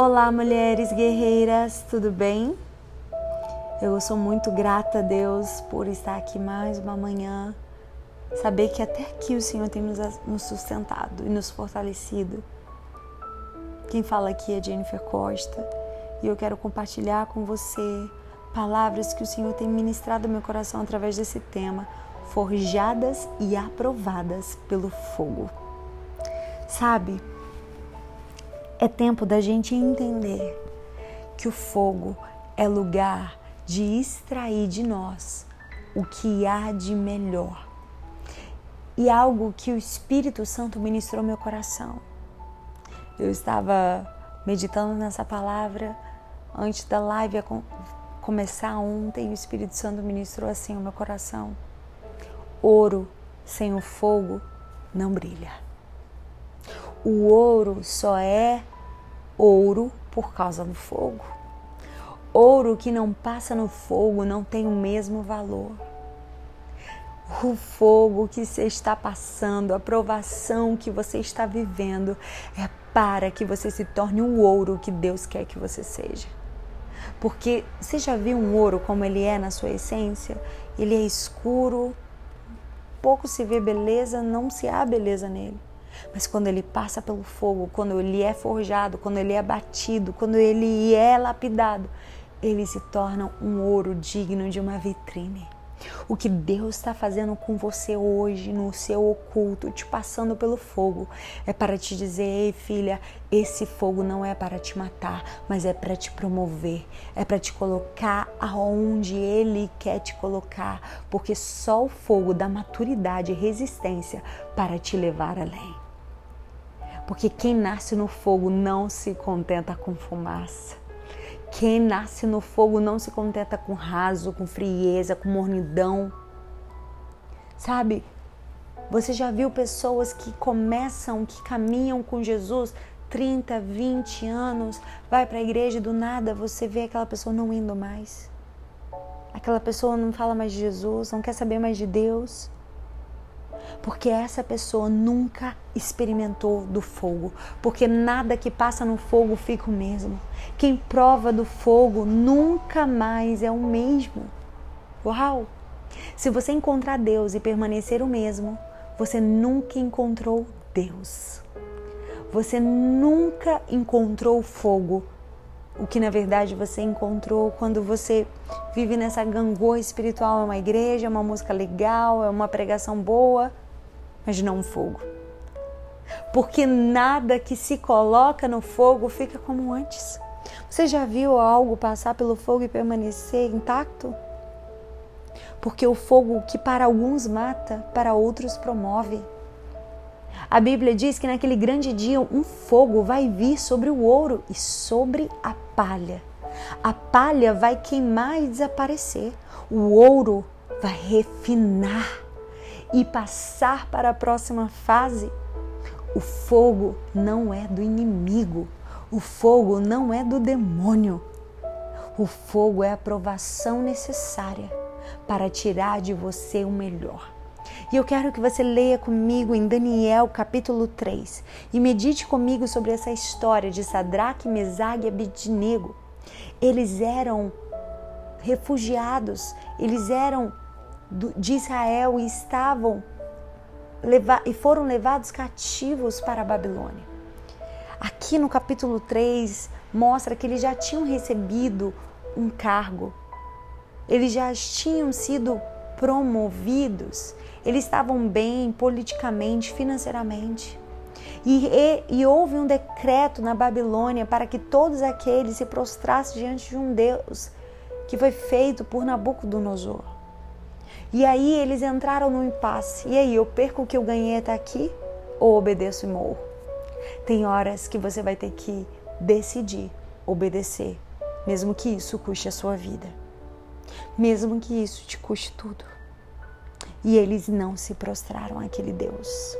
Olá, mulheres guerreiras, tudo bem? Eu sou muito grata a Deus por estar aqui mais uma manhã, saber que até aqui o Senhor tem nos sustentado e nos fortalecido. Quem fala aqui é Jennifer Costa e eu quero compartilhar com você palavras que o Senhor tem ministrado no meu coração através desse tema, forjadas e aprovadas pelo fogo. Sabe, é tempo da gente entender que o fogo é lugar de extrair de nós o que há de melhor. E algo que o Espírito Santo ministrou meu coração. Eu estava meditando nessa palavra antes da live começar ontem, o Espírito Santo ministrou assim o meu coração. Ouro sem o fogo não brilha. O ouro só é ouro por causa do fogo. Ouro que não passa no fogo não tem o mesmo valor. O fogo que você está passando, a provação que você está vivendo é para que você se torne o ouro que Deus quer que você seja. Porque você já viu um ouro como ele é na sua essência? Ele é escuro, pouco se vê beleza, não se há beleza nele. Mas quando ele passa pelo fogo, quando ele é forjado, quando ele é batido, quando ele é lapidado, ele se torna um ouro digno de uma vitrine. O que Deus está fazendo com você hoje, no seu oculto, te passando pelo fogo, é para te dizer: ei, filha, esse fogo não é para te matar, mas é para te promover, é para te colocar aonde Ele quer te colocar, porque só o fogo dá maturidade e resistência para te levar além. Porque quem nasce no fogo não se contenta com fumaça. Quem nasce no fogo não se contenta com raso, com frieza, com mornidão. Sabe? Você já viu pessoas que começam, que caminham com Jesus 30, 20 anos, vai para a igreja e do nada você vê aquela pessoa não indo mais. Aquela pessoa não fala mais de Jesus, não quer saber mais de Deus porque essa pessoa nunca experimentou do fogo, porque nada que passa no fogo fica o mesmo. Quem prova do fogo nunca mais é o mesmo. Uau! Se você encontrar Deus e permanecer o mesmo, você nunca encontrou Deus. Você nunca encontrou fogo, o que na verdade você encontrou quando você vive nessa gangorra espiritual, é uma igreja, é uma música legal, é uma pregação boa, mas não um fogo. Porque nada que se coloca no fogo fica como antes. Você já viu algo passar pelo fogo e permanecer intacto? Porque o fogo que para alguns mata, para outros promove. A Bíblia diz que naquele grande dia um fogo vai vir sobre o ouro e sobre a palha. A palha vai queimar e desaparecer. O ouro vai refinar e passar para a próxima fase. O fogo não é do inimigo. O fogo não é do demônio. O fogo é a provação necessária para tirar de você o melhor. E eu quero que você leia comigo em Daniel capítulo 3 e medite comigo sobre essa história de Sadraque, Mesague e Abednego. Eles eram refugiados, eles eram de Israel e estavam e foram levados cativos para a Babilônia. Aqui no capítulo 3 mostra que eles já tinham recebido um cargo, eles já tinham sido promovidos, eles estavam bem politicamente, financeiramente. E, e, e, houve um decreto na Babilônia para que todos aqueles se prostrassem diante de um Deus que foi feito por Nabucodonosor. E aí eles entraram no impasse. E aí, eu perco o que eu ganhei até aqui ou obedeço e morro? Tem horas que você vai ter que decidir obedecer, mesmo que isso custe a sua vida, mesmo que isso te custe tudo. E eles não se prostraram àquele Deus.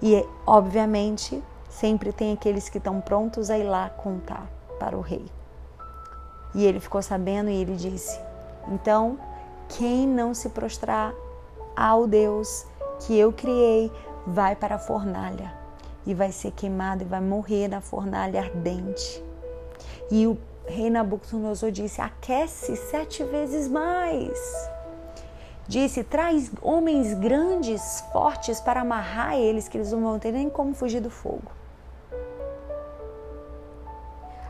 E, obviamente, sempre tem aqueles que estão prontos a ir lá contar para o rei. E ele ficou sabendo e ele disse: Então, quem não se prostrar ao Deus que eu criei vai para a fornalha. e vai ser queimado e vai morrer na fornalha ardente. E o rei Nabucodonosor disse: aquece sete vezes mais. Disse: traz homens grandes, fortes, para amarrar eles, que eles não vão ter nem como fugir do fogo.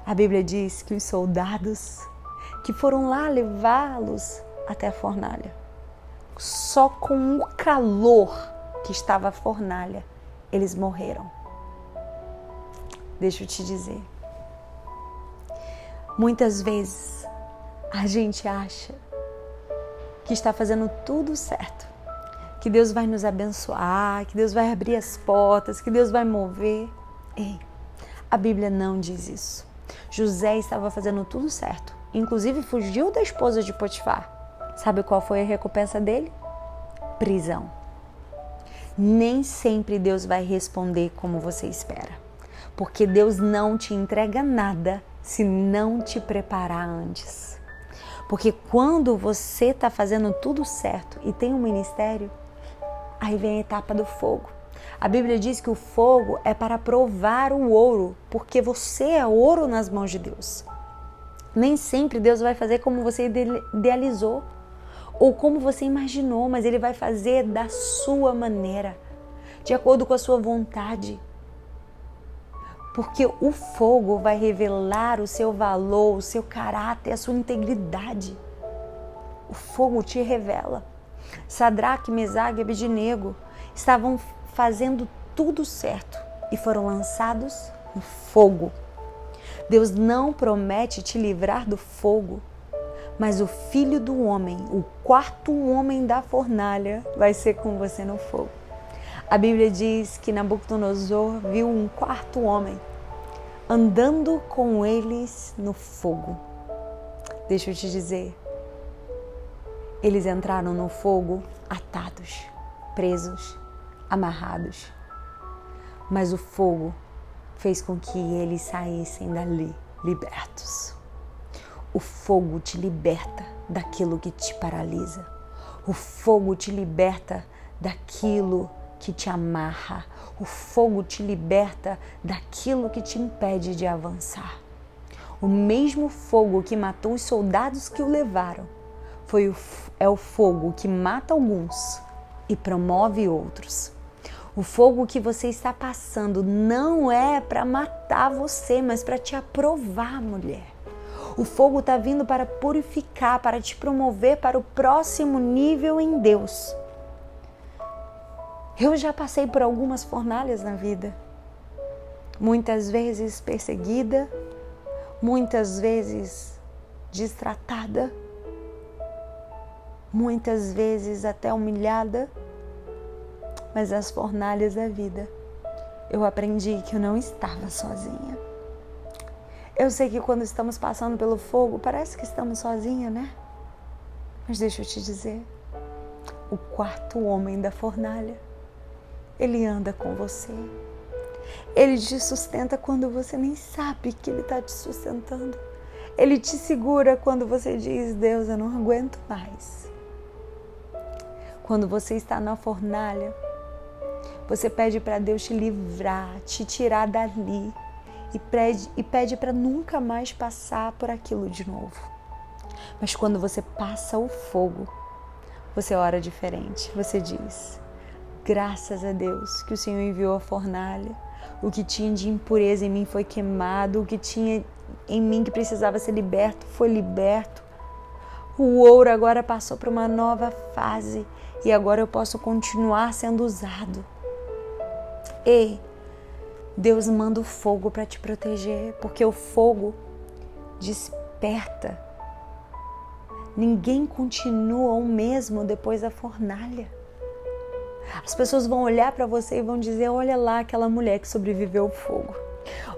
A Bíblia diz que os soldados que foram lá levá-los até a fornalha, só com o calor que estava a fornalha, eles morreram. Deixa eu te dizer. Muitas vezes a gente acha que está fazendo tudo certo, que Deus vai nos abençoar, que Deus vai abrir as portas, que Deus vai mover. Ei, a Bíblia não diz isso. José estava fazendo tudo certo, inclusive fugiu da esposa de Potifar. Sabe qual foi a recompensa dele? Prisão. Nem sempre Deus vai responder como você espera porque Deus não te entrega nada se não te preparar antes. Porque quando você está fazendo tudo certo e tem um ministério, aí vem a etapa do fogo. A Bíblia diz que o fogo é para provar o ouro, porque você é ouro nas mãos de Deus. Nem sempre Deus vai fazer como você idealizou ou como você imaginou, mas Ele vai fazer da sua maneira, de acordo com a sua vontade porque o fogo vai revelar o seu valor, o seu caráter, a sua integridade. O fogo te revela. Sadraque, Mesague e Abednego estavam fazendo tudo certo e foram lançados no fogo. Deus não promete te livrar do fogo, mas o filho do homem, o quarto homem da fornalha, vai ser com você no fogo. A Bíblia diz que Nabucodonosor viu um quarto homem andando com eles no fogo. Deixa eu te dizer, eles entraram no fogo atados, presos, amarrados. Mas o fogo fez com que eles saíssem dali libertos. O fogo te liberta daquilo que te paralisa. O fogo te liberta daquilo que te amarra. O fogo te liberta daquilo que te impede de avançar. O mesmo fogo que matou os soldados que o levaram foi o, é o fogo que mata alguns e promove outros. O fogo que você está passando não é para matar você, mas para te aprovar, mulher. O fogo está vindo para purificar, para te promover para o próximo nível em Deus. Eu já passei por algumas fornalhas na vida. Muitas vezes perseguida, muitas vezes distratada, muitas vezes até humilhada, mas as fornalhas da vida eu aprendi que eu não estava sozinha. Eu sei que quando estamos passando pelo fogo, parece que estamos sozinha, né? Mas deixa eu te dizer, o quarto homem da fornalha ele anda com você. Ele te sustenta quando você nem sabe que Ele está te sustentando. Ele te segura quando você diz: Deus, eu não aguento mais. Quando você está na fornalha, você pede para Deus te livrar, te tirar dali e pede, para nunca mais passar por aquilo de novo. Mas quando você passa o fogo, você ora diferente. Você diz: Graças a Deus que o Senhor enviou a fornalha. O que tinha de impureza em mim foi queimado, o que tinha em mim que precisava ser liberto foi liberto. O ouro agora passou para uma nova fase e agora eu posso continuar sendo usado. Ei, Deus manda o fogo para te proteger, porque o fogo desperta. Ninguém continua o mesmo depois da fornalha. As pessoas vão olhar para você e vão dizer: olha lá aquela mulher que sobreviveu ao fogo.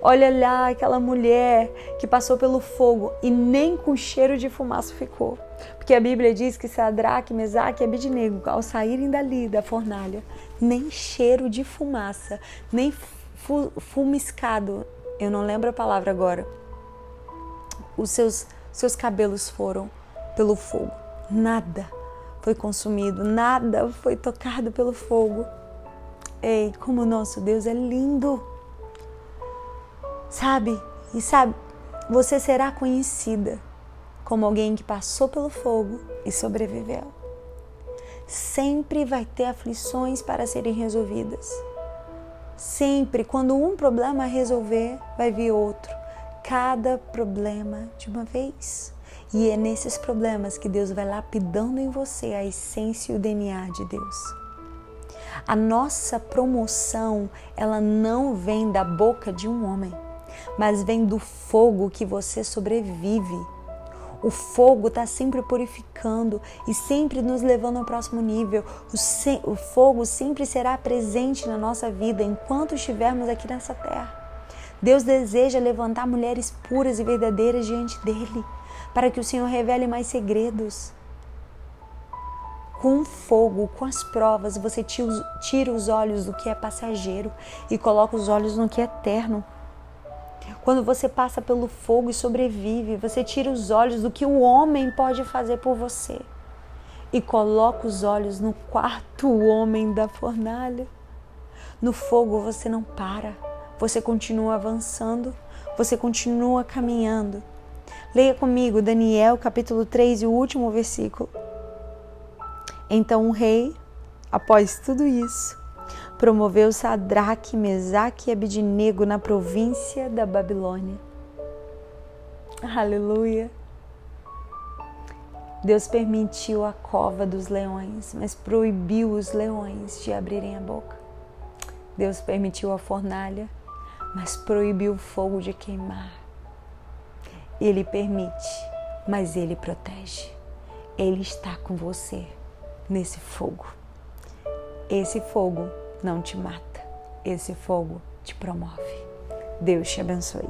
Olha lá aquela mulher que passou pelo fogo e nem com cheiro de fumaça ficou. Porque a Bíblia diz que Sadraque, Mesaque e Abidnego, ao saírem dali da fornalha, nem cheiro de fumaça, nem fu fumiscado, eu não lembro a palavra agora, os seus, seus cabelos foram pelo fogo. Nada foi consumido, nada foi tocado pelo fogo. Ei, como o nosso Deus é lindo. Sabe? E sabe, você será conhecida como alguém que passou pelo fogo e sobreviveu. Sempre vai ter aflições para serem resolvidas. Sempre, quando um problema resolver, vai vir outro. Cada problema de uma vez. E é nesses problemas que Deus vai lapidando em você a essência e o DNA de Deus. A nossa promoção, ela não vem da boca de um homem, mas vem do fogo que você sobrevive. O fogo está sempre purificando e sempre nos levando ao próximo nível. O, se, o fogo sempre será presente na nossa vida enquanto estivermos aqui nessa terra. Deus deseja levantar mulheres puras e verdadeiras diante dele para que o Senhor revele mais segredos. Com fogo, com as provas, você tira os olhos do que é passageiro e coloca os olhos no que é eterno. Quando você passa pelo fogo e sobrevive, você tira os olhos do que o homem pode fazer por você e coloca os olhos no quarto homem da fornalha. No fogo você não para, você continua avançando, você continua caminhando. Leia comigo Daniel capítulo 3 e o último versículo. Então o rei, após tudo isso, promoveu Sadraque, Mesaque e Abidnego na província da Babilônia. Aleluia! Deus permitiu a cova dos leões, mas proibiu os leões de abrirem a boca. Deus permitiu a fornalha, mas proibiu o fogo de queimar. Ele permite, mas ele protege. Ele está com você nesse fogo. Esse fogo não te mata, esse fogo te promove. Deus te abençoe.